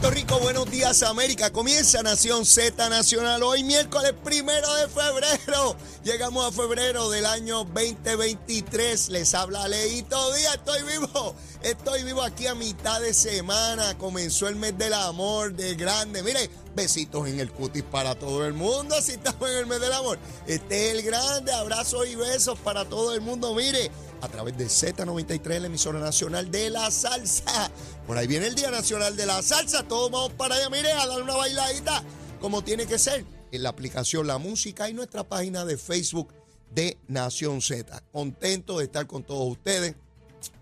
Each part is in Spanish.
Puerto Rico, buenos días América. Comienza Nación Z Nacional hoy miércoles primero de febrero. Llegamos a febrero del año 2023. Les habla Leito Díaz. Estoy vivo. Estoy vivo aquí a mitad de semana. Comenzó el mes del amor de grande. Mire, besitos en el cutis para todo el mundo. Así estamos en el mes del amor. Este es el grande. Abrazos y besos para todo el mundo. Mire a través de Z93, la emisora nacional de la salsa. Por ahí viene el Día Nacional de la Salsa. Todos vamos para allá, mire, a dar una bailadita como tiene que ser. En la aplicación La Música y nuestra página de Facebook de Nación Z. Contento de estar con todos ustedes,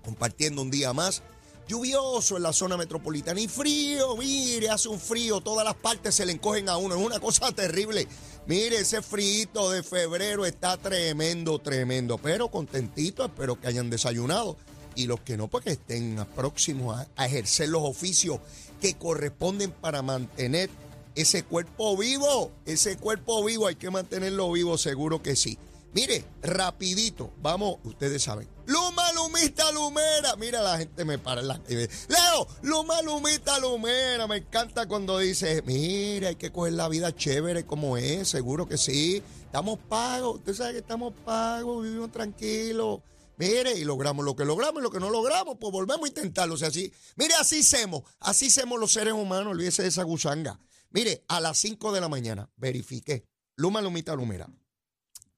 compartiendo un día más. Lluvioso en la zona metropolitana y frío, mire, hace un frío, todas las partes se le encogen a uno, es una cosa terrible. Mire, ese frío de febrero está tremendo, tremendo, pero contentito, espero que hayan desayunado. Y los que no, pues que estén próximos a, ejercer los oficios que corresponden para mantener ese cuerpo vivo. Ese cuerpo vivo hay que mantenerlo vivo, seguro que sí. Mire, rapidito, vamos, ustedes saben. Luma, lumita, lumera. Mira, la gente me para en la Leo, luma, lumita, lumera. Me encanta cuando dice, mire, hay que coger la vida chévere como es, seguro que sí. Estamos pagos, usted sabe que estamos pagos, vivimos tranquilos. Mire, y logramos lo que logramos y lo que no logramos, pues volvemos a intentarlo. O sea, así, mire, así hacemos, así hacemos los seres humanos, olvídese de esa gusanga. Mire, a las 5 de la mañana verifiqué, Luma, lumita, lumera.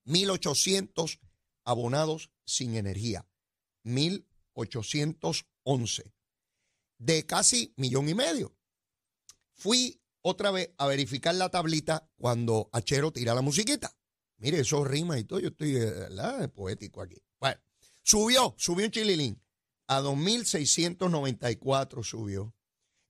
1.800 abonados sin energía. 1.811. De casi millón y medio. Fui otra vez a verificar la tablita cuando Achero tira la musiquita. Mire, eso rima y todo. Yo estoy ¿verdad? poético aquí. Bueno, subió, subió en Chililín. A 2.694 subió.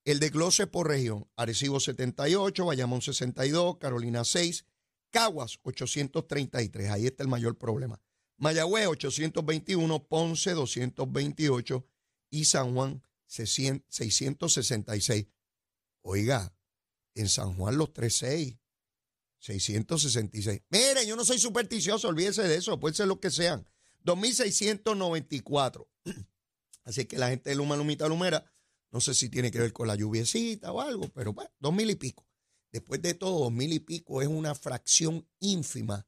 El desglose por región. Arecibo 78, Bayamón 62, Carolina 6, Caguas 833, ahí está el mayor problema. Mayagüez 821, Ponce 228 y San Juan 666. Oiga, en San Juan los 36, 666. Mire, yo no soy supersticioso, olvídese de eso, puede ser lo que sean. 2694. Así que la gente de Luma, Lumita, Lumera, no sé si tiene que ver con la lluviecita o algo, pero bueno, dos mil y pico. Después de todo, dos mil y pico es una fracción ínfima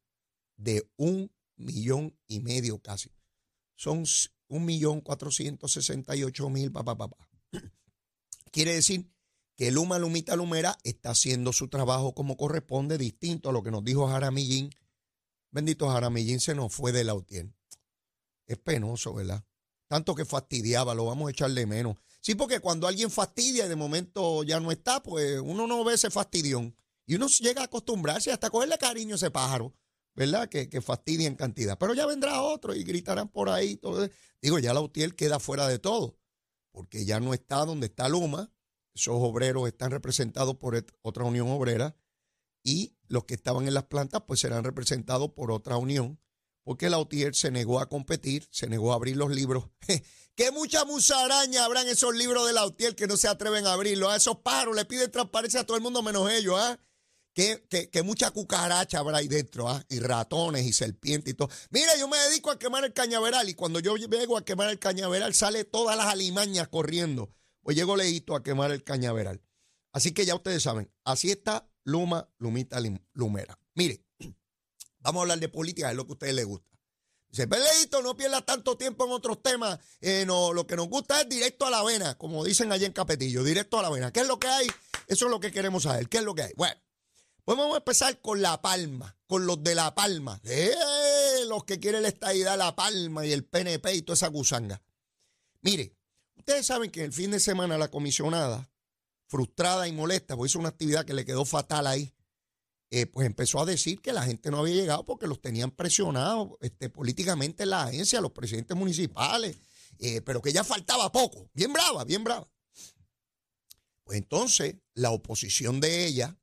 de un millón y medio casi. Son un millón cuatrocientos sesenta y ocho mil, papá, papá. Quiere decir que Luma Lumita Lumera está haciendo su trabajo como corresponde, distinto a lo que nos dijo Jaramillín. Bendito Jaramillín se nos fue de la UTIEN. Es penoso, ¿verdad? Tanto que fastidiaba, lo vamos a echar de menos. Sí, porque cuando alguien fastidia y de momento ya no está, pues uno no ve ese fastidión. Y uno llega a acostumbrarse hasta cogerle cariño a ese pájaro, ¿verdad? Que, que fastidia en cantidad. Pero ya vendrá otro y gritarán por ahí. Todo. Digo, ya la UTIEL queda fuera de todo, porque ya no está donde está Luma. Esos obreros están representados por otra unión obrera y los que estaban en las plantas pues serán representados por otra unión, porque la UTIEL se negó a competir, se negó a abrir los libros. Que mucha musaraña habrá en esos libros de Lautier que no se atreven a abrirlo. A esos pájaros le piden transparencia a todo el mundo menos ellos. ¿ah? Que, que, mucha cucaracha habrá ahí dentro, ¿ah? y ratones y serpientes y todo. Mira, yo me dedico a quemar el cañaveral y cuando yo llego a quemar el cañaveral sale todas las alimañas corriendo. Pues llego leíto a quemar el cañaveral. Así que ya ustedes saben, así está Luma, Lumita, Lumera. Mire, vamos a hablar de política, es lo que a ustedes les gusta. Dice, Peleito, no pierdas tanto tiempo en otros temas. Eh, no, lo que nos gusta es directo a la vena, como dicen allí en Capetillo, directo a la vena. ¿Qué es lo que hay? Eso es lo que queremos saber. ¿Qué es lo que hay? Bueno, vamos a empezar con La Palma, con los de La Palma. Eh, los que quieren la estadidad La Palma y el PNP y toda esa gusanga. Mire, ustedes saben que el fin de semana la comisionada, frustrada y molesta, pues hizo una actividad que le quedó fatal ahí eh, pues empezó a decir que la gente no había llegado porque los tenían presionados este, políticamente en la agencia, los presidentes municipales, eh, pero que ya faltaba poco. Bien brava, bien brava. Pues entonces la oposición de ella,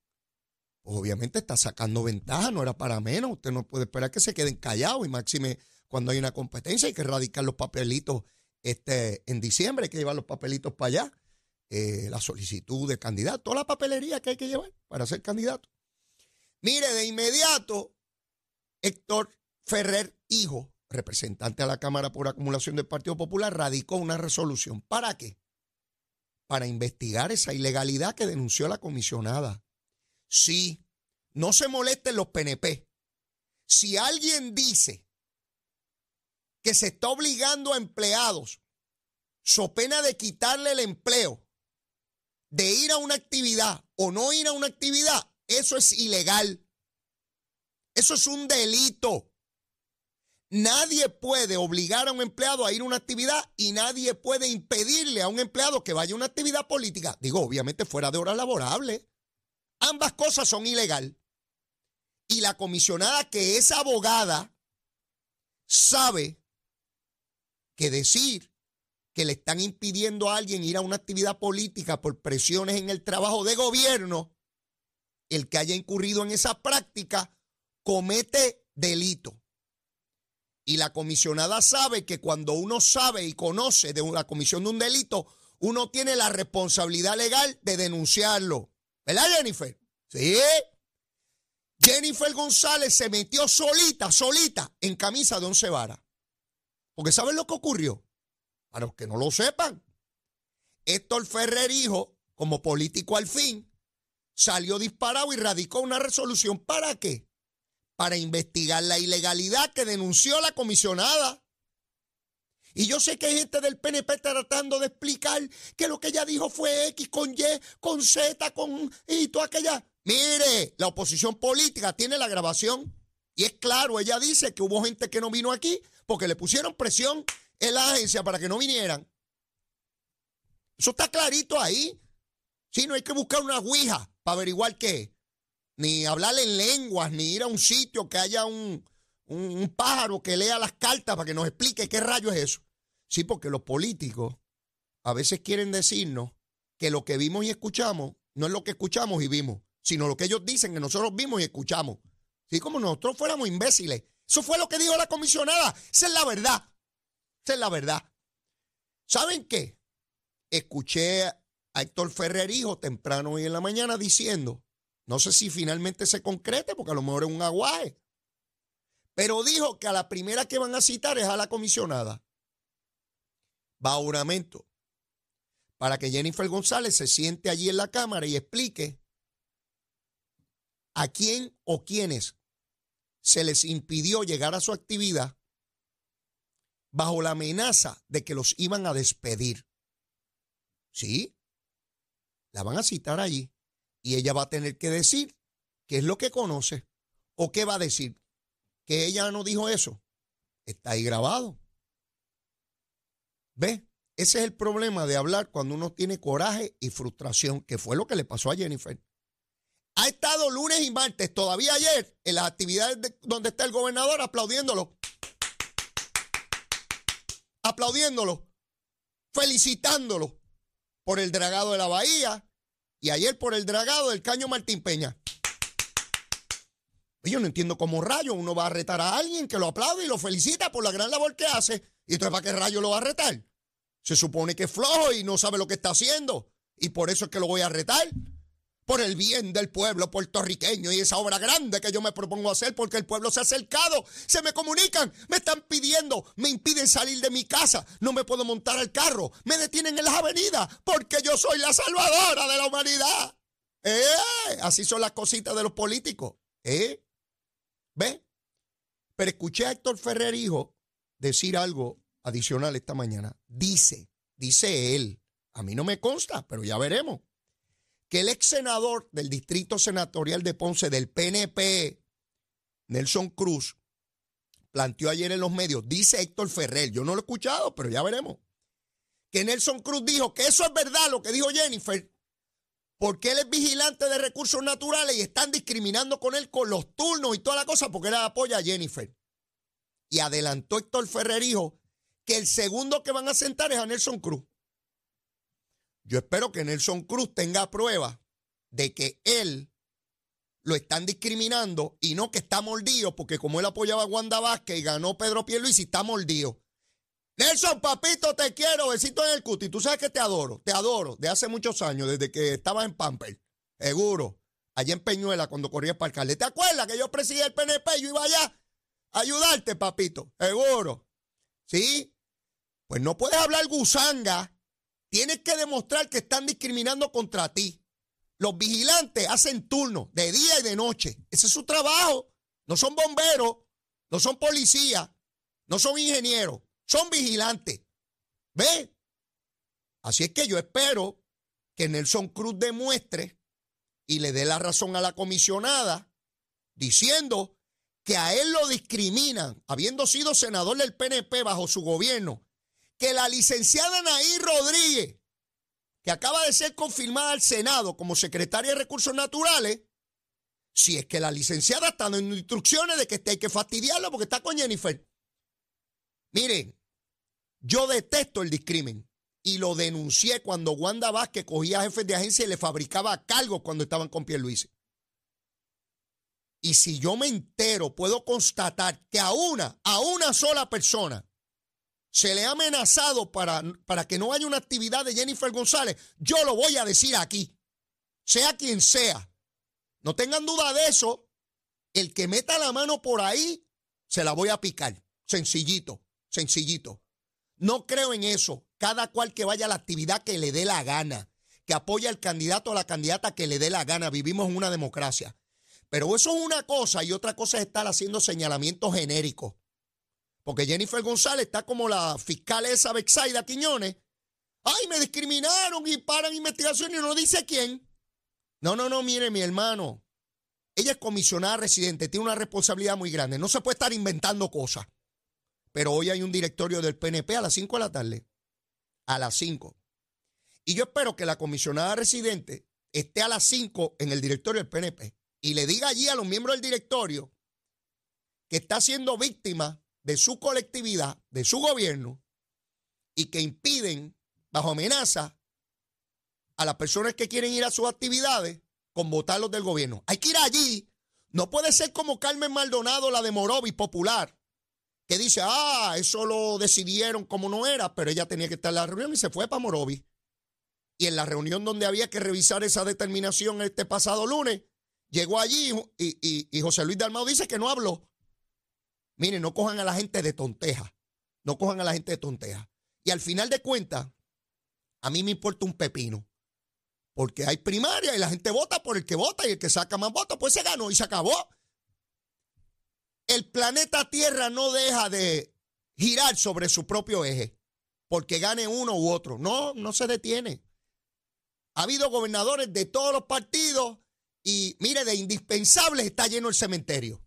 obviamente está sacando ventaja, no era para menos. Usted no puede esperar que se queden callados y máxime cuando hay una competencia hay que erradicar los papelitos este, en diciembre, hay que llevar los papelitos para allá. Eh, la solicitud de candidato, toda la papelería que hay que llevar para ser candidato. Mire, de inmediato, Héctor Ferrer, hijo, representante a la Cámara por acumulación del Partido Popular, radicó una resolución. ¿Para qué? para investigar esa ilegalidad que denunció la comisionada. Sí, no se molesten los PNP. Si alguien dice que se está obligando a empleados, so pena de quitarle el empleo, de ir a una actividad o no ir a una actividad, eso es ilegal. Eso es un delito. Nadie puede obligar a un empleado a ir a una actividad y nadie puede impedirle a un empleado que vaya a una actividad política. Digo, obviamente fuera de hora laborable. Ambas cosas son ilegal. Y la comisionada que es abogada sabe que decir que le están impidiendo a alguien ir a una actividad política por presiones en el trabajo de gobierno, el que haya incurrido en esa práctica comete delito. Y la comisionada sabe que cuando uno sabe y conoce de la comisión de un delito, uno tiene la responsabilidad legal de denunciarlo. ¿Verdad, Jennifer? Sí. Jennifer González se metió solita, solita, en camisa de once varas. Porque ¿saben lo que ocurrió? Para los que no lo sepan, Héctor Ferrer, hijo, como político al fin, salió disparado y radicó una resolución. ¿Para qué? para investigar la ilegalidad que denunció la comisionada. Y yo sé que hay gente del PNP tratando de explicar que lo que ella dijo fue X con Y, con Z, con y toda aquella. Mire, la oposición política tiene la grabación y es claro, ella dice que hubo gente que no vino aquí porque le pusieron presión en la agencia para que no vinieran. Eso está clarito ahí. Si no hay que buscar una ouija para averiguar qué ni hablar en lenguas, ni ir a un sitio que haya un, un, pájaro que lea las cartas para que nos explique qué rayo es eso. Sí, porque los políticos a veces quieren decirnos que lo que vimos y escuchamos no es lo que escuchamos y vimos, sino lo que ellos dicen que nosotros vimos y escuchamos. Sí, como nosotros fuéramos imbéciles. Eso fue lo que dijo la comisionada. Esa es la verdad. Esa es la verdad. ¿Saben qué? Escuché a Héctor Ferrer, hijo, temprano hoy en la mañana diciendo no sé si finalmente se concrete, porque a lo mejor es un aguaje. Pero dijo que a la primera que van a citar es a la comisionada. Juramento. Para que Jennifer González se siente allí en la Cámara y explique a quién o quiénes se les impidió llegar a su actividad bajo la amenaza de que los iban a despedir. ¿Sí? La van a citar allí. Y ella va a tener que decir qué es lo que conoce o qué va a decir. Que ella no dijo eso. Está ahí grabado. ¿Ve? Ese es el problema de hablar cuando uno tiene coraje y frustración, que fue lo que le pasó a Jennifer. Ha estado lunes y martes, todavía ayer, en las actividades donde está el gobernador aplaudiéndolo. Aplaudiéndolo. Felicitándolo por el dragado de la bahía, y ayer por el dragado del caño Martín Peña. Yo no entiendo cómo rayo uno va a retar a alguien que lo aplaude y lo felicita por la gran labor que hace. ¿Y entonces para qué rayo lo va a retar? Se supone que es flojo y no sabe lo que está haciendo. Y por eso es que lo voy a retar por el bien del pueblo puertorriqueño y esa obra grande que yo me propongo hacer porque el pueblo se ha acercado, se me comunican, me están pidiendo, me impiden salir de mi casa, no me puedo montar al carro, me detienen en las avenidas porque yo soy la salvadora de la humanidad. ¿Eh? Así son las cositas de los políticos. ¿Eh? ¿Ve? Pero escuché a Héctor Ferrer, hijo, decir algo adicional esta mañana. Dice, dice él, a mí no me consta, pero ya veremos que el ex senador del Distrito Senatorial de Ponce del PNP, Nelson Cruz, planteó ayer en los medios, dice Héctor Ferrer, yo no lo he escuchado, pero ya veremos, que Nelson Cruz dijo que eso es verdad lo que dijo Jennifer, porque él es vigilante de recursos naturales y están discriminando con él con los turnos y toda la cosa porque él apoya a Jennifer. Y adelantó Héctor Ferrer, dijo que el segundo que van a sentar es a Nelson Cruz. Yo espero que Nelson Cruz tenga prueba de que él lo están discriminando y no que está mordido, porque como él apoyaba a Wanda Vázquez y ganó Pedro y está mordido. Nelson, papito, te quiero, besito en el cuti. Tú sabes que te adoro, te adoro, de hace muchos años, desde que estaba en Pamper, seguro, allá en Peñuela, cuando corría para alcalde. ¿Te acuerdas que yo presidía el PNP yo iba allá a ayudarte, papito? Seguro. ¿Sí? Pues no puedes hablar gusanga tienes que demostrar que están discriminando contra ti. Los vigilantes hacen turno de día y de noche. Ese es su trabajo. No son bomberos, no son policías, no son ingenieros, son vigilantes. ¿Ve? Así es que yo espero que Nelson Cruz demuestre y le dé la razón a la comisionada diciendo que a él lo discriminan, habiendo sido senador del PNP bajo su gobierno, que la licenciada Naí Rodríguez, que acaba de ser confirmada al Senado como secretaria de Recursos Naturales, si es que la licenciada está dando instrucciones de que hay que fastidiarlo porque está con Jennifer. Miren, yo detesto el discrimen y lo denuncié cuando Wanda Vázquez cogía jefes de agencia y le fabricaba cargos cuando estaban con Luis. Y si yo me entero, puedo constatar que a una, a una sola persona se le ha amenazado para, para que no haya una actividad de Jennifer González, yo lo voy a decir aquí, sea quien sea. No tengan duda de eso. El que meta la mano por ahí, se la voy a picar. Sencillito, sencillito. No creo en eso. Cada cual que vaya a la actividad que le dé la gana, que apoye al candidato o la candidata que le dé la gana. Vivimos en una democracia. Pero eso es una cosa y otra cosa es estar haciendo señalamientos genéricos. Porque Jennifer González está como la fiscal esa Bexaida Quiñones. Ay, me discriminaron y paran investigación y no dice quién. No, no, no, mire, mi hermano. Ella es comisionada residente, tiene una responsabilidad muy grande. No se puede estar inventando cosas. Pero hoy hay un directorio del PNP a las 5 de la tarde. A las 5. Y yo espero que la comisionada residente esté a las 5 en el directorio del PNP y le diga allí a los miembros del directorio que está siendo víctima de su colectividad, de su gobierno, y que impiden, bajo amenaza, a las personas que quieren ir a sus actividades con votarlos del gobierno. Hay que ir allí. No puede ser como Carmen Maldonado, la de Morovis Popular, que dice, ah, eso lo decidieron como no era, pero ella tenía que estar en la reunión y se fue para Morovis. Y en la reunión donde había que revisar esa determinación este pasado lunes, llegó allí y, José Luis Dalmao dice que no habló. Miren, no cojan a la gente de tonteja. No cojan a la gente de tonteja. Y al final de cuentas, a mí me importa un pepino. Porque hay primaria y la gente vota por el que vota y el que saca más votos, pues se ganó y se acabó el planeta Tierra no deja de girar sobre su propio eje porque gane uno u otro. No, no se detiene. Ha habido gobernadores de todos los partidos y mire, de indispensables está lleno el cementerio.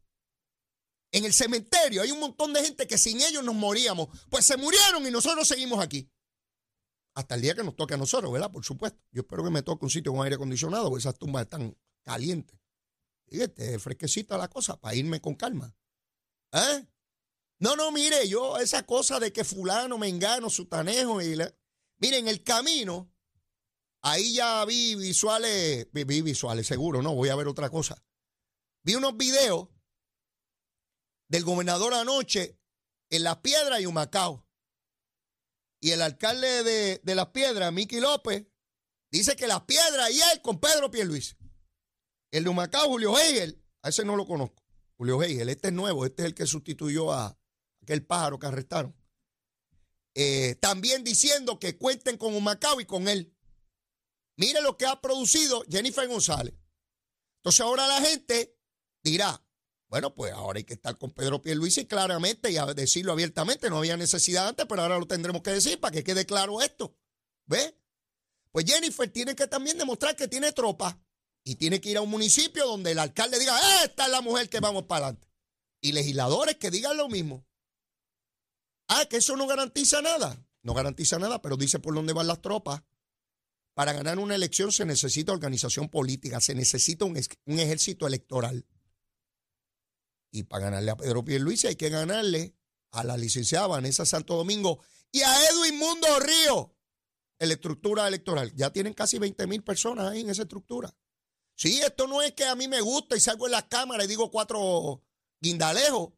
En el cementerio hay un montón de gente que sin ellos nos moríamos. Pues se murieron y nosotros seguimos aquí. Hasta el día que nos toque a nosotros, ¿verdad? Por supuesto. Yo espero que me toque un sitio con aire acondicionado, porque esas tumbas están calientes. Fíjate, fresquecita la cosa para irme con calma. ¿Eh? No, no, mire, yo esa cosa de que fulano, me engano, sutanejo, y mire, en el camino, ahí ya vi visuales, vi, visuales, seguro, no, voy a ver otra cosa. Vi unos videos del gobernador anoche en Las Piedras y Humacao. Y el alcalde de, de Las Piedras, Miki López, dice que Las Piedras y él con Pedro Pierluis. El de Humacao, Julio Hegel, a ese no lo conozco. Julio Hegel, este es nuevo, este es el que sustituyó a aquel pájaro que arrestaron. Eh, también diciendo que cuenten con un Macao y con él. Mire lo que ha producido Jennifer González. Entonces ahora la gente dirá, bueno, pues ahora hay que estar con Pedro Pierluisi claramente y a decirlo abiertamente. No había necesidad antes, pero ahora lo tendremos que decir para que quede claro esto. ¿Ve? Pues Jennifer tiene que también demostrar que tiene tropa y tiene que ir a un municipio donde el alcalde diga, esta es la mujer que vamos para adelante. Y legisladores que digan lo mismo. Ah, que eso no garantiza nada. No garantiza nada, pero dice por dónde van las tropas. Para ganar una elección se necesita organización política, se necesita un, ejército electoral. Y para ganarle a Pedro Pierluisi hay que ganarle a la licenciada Vanessa Santo Domingo y a Edwin Mundo Río en la estructura electoral. Ya tienen casi 20 mil personas ahí en esa estructura. Sí, esto no es que a mí me gusta y salgo en la cámara y digo cuatro guindalejos.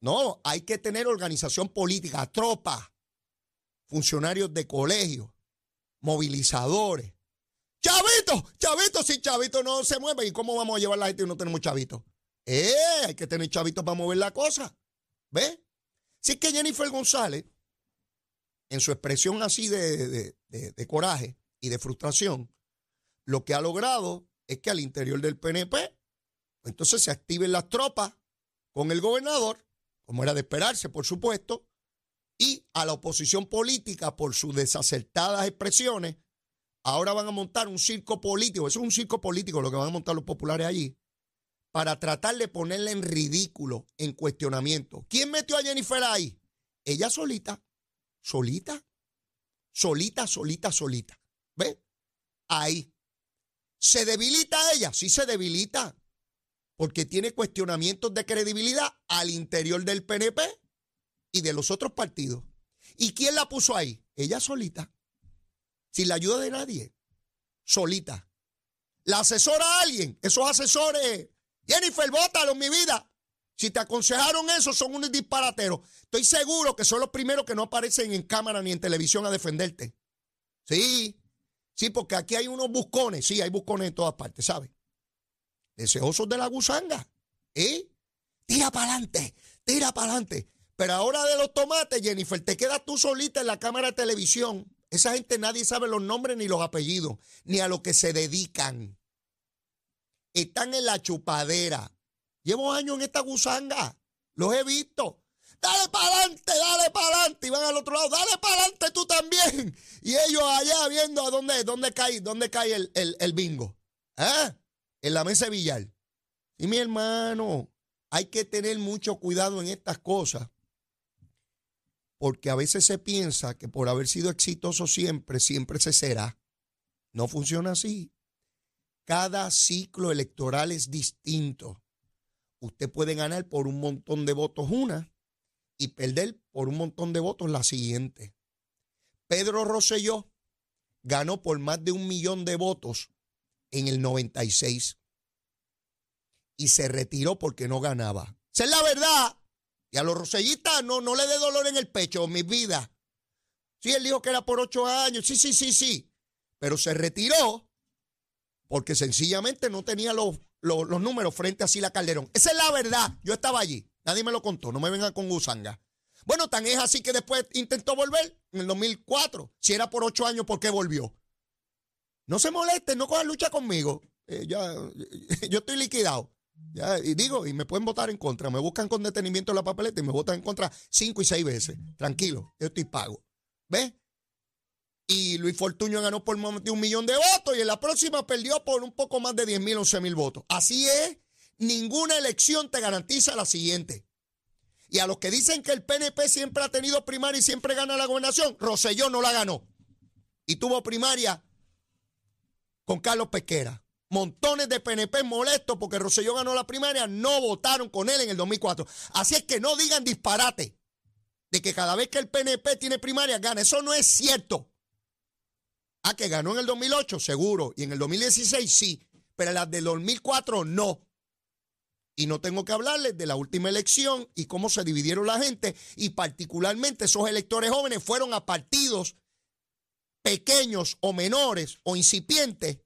No, hay que tener organización política, tropas, funcionarios de colegio, movilizadores. Chavito, chavito, si chavito no se mueve, ¿y cómo vamos a llevar la gente si no tenemos chavitos? Eh, hay que tener chavitos para mover la cosa. ¿Ves? Si es que Jennifer González en su expresión así de, de coraje y de frustración, lo que ha logrado es que al interior del PNP, entonces se activen las tropas con el gobernador, como era de esperarse, por supuesto, y a la oposición política por sus desacertadas expresiones, ahora van a montar un circo político, eso es un circo político lo que van a montar los populares allí, para tratar de ponerle en ridículo, en cuestionamiento. ¿Quién metió a Jennifer ahí? Ella solita, solita, solita, solita, solita. ¿Ve? Ahí. ¿Se debilita ella? Sí se debilita, porque tiene cuestionamientos de credibilidad al interior del PNP y de los otros partidos. ¿Y quién la puso ahí? Ella solita, sin la ayuda de nadie, solita. ¿La asesora a alguien? Esos asesores, Jennifer, bótalo, mi vida. Si te aconsejaron eso, son unos disparateros. Estoy seguro que son los primeros que no aparecen en cámara ni en televisión a defenderte. Sí, sí, porque aquí hay unos buscones. Sí, hay buscones en todas partes, ¿sabes? Deseosos de la gusanga. ¿Eh? Tira para adelante, tira para adelante. Pero ahora de los tomates, Jennifer, te quedas tú solita en la cámara de televisión. Esa gente nadie sabe los nombres ni los apellidos, ni a lo que se dedican. Están en la chupadera. Llevo años en esta gusanga. Los he visto. Dale para adelante, dale para adelante. Y van al otro lado, dale para adelante tú también. Y ellos allá viendo a dónde, dónde cae, dónde cae el, el bingo. ¿Ah? En la mesa de billar. Y mi hermano, hay que tener mucho cuidado en estas cosas porque a veces se piensa que por haber sido exitoso siempre, siempre se será. No funciona así. Cada ciclo electoral es distinto. Usted puede ganar por un montón de votos una y perder por un montón de votos la siguiente. Pedro Rosselló ganó por más de un millón de votos en el 96 y se retiró porque no ganaba. Esa es la verdad. Y a los rosellistas no, no le dé dolor en el pecho, mi vida. Sí, él dijo que era por ocho años. Sí, sí, sí, sí. Pero se retiró porque sencillamente no tenía los, los, números frente a Sila Calderón. Esa es la verdad. Yo estaba allí. Nadie me lo contó. No me vengan con gusanga. Bueno, tan es así que después intentó volver en el 2004. Si era por ocho años, ¿por qué volvió? No se moleste, no cojan lucha conmigo. Eh, ya, yo estoy liquidado. Ya, y digo, y me pueden votar en contra. Me buscan con detenimiento la papeleta y me votan en contra cinco y seis veces. Tranquilo, yo estoy pago. ¿Ves? Y Luis Fortuño ganó por más de un millón de votos y en la próxima perdió por un poco más de 10 mil, 11 mil votos. Así es, ninguna elección te garantiza la siguiente. Y a los que dicen que el PNP siempre ha tenido primaria y siempre gana la gobernación, Roselló no la ganó. Y tuvo primaria con Carlos Pesquera. Montones de PNP molestos porque Roselló ganó la primaria, no votaron con él en el 2004. Así es que no digan disparate de que cada vez que el PNP tiene primaria gana. Eso no es cierto. Ah, que ganó en el 2008, seguro. Y en el 2016 sí. Pero en las del 2004 no. Y no tengo que hablarles de la última elección y cómo se dividieron la gente. Y particularmente esos electores jóvenes fueron a partidos pequeños o menores o incipientes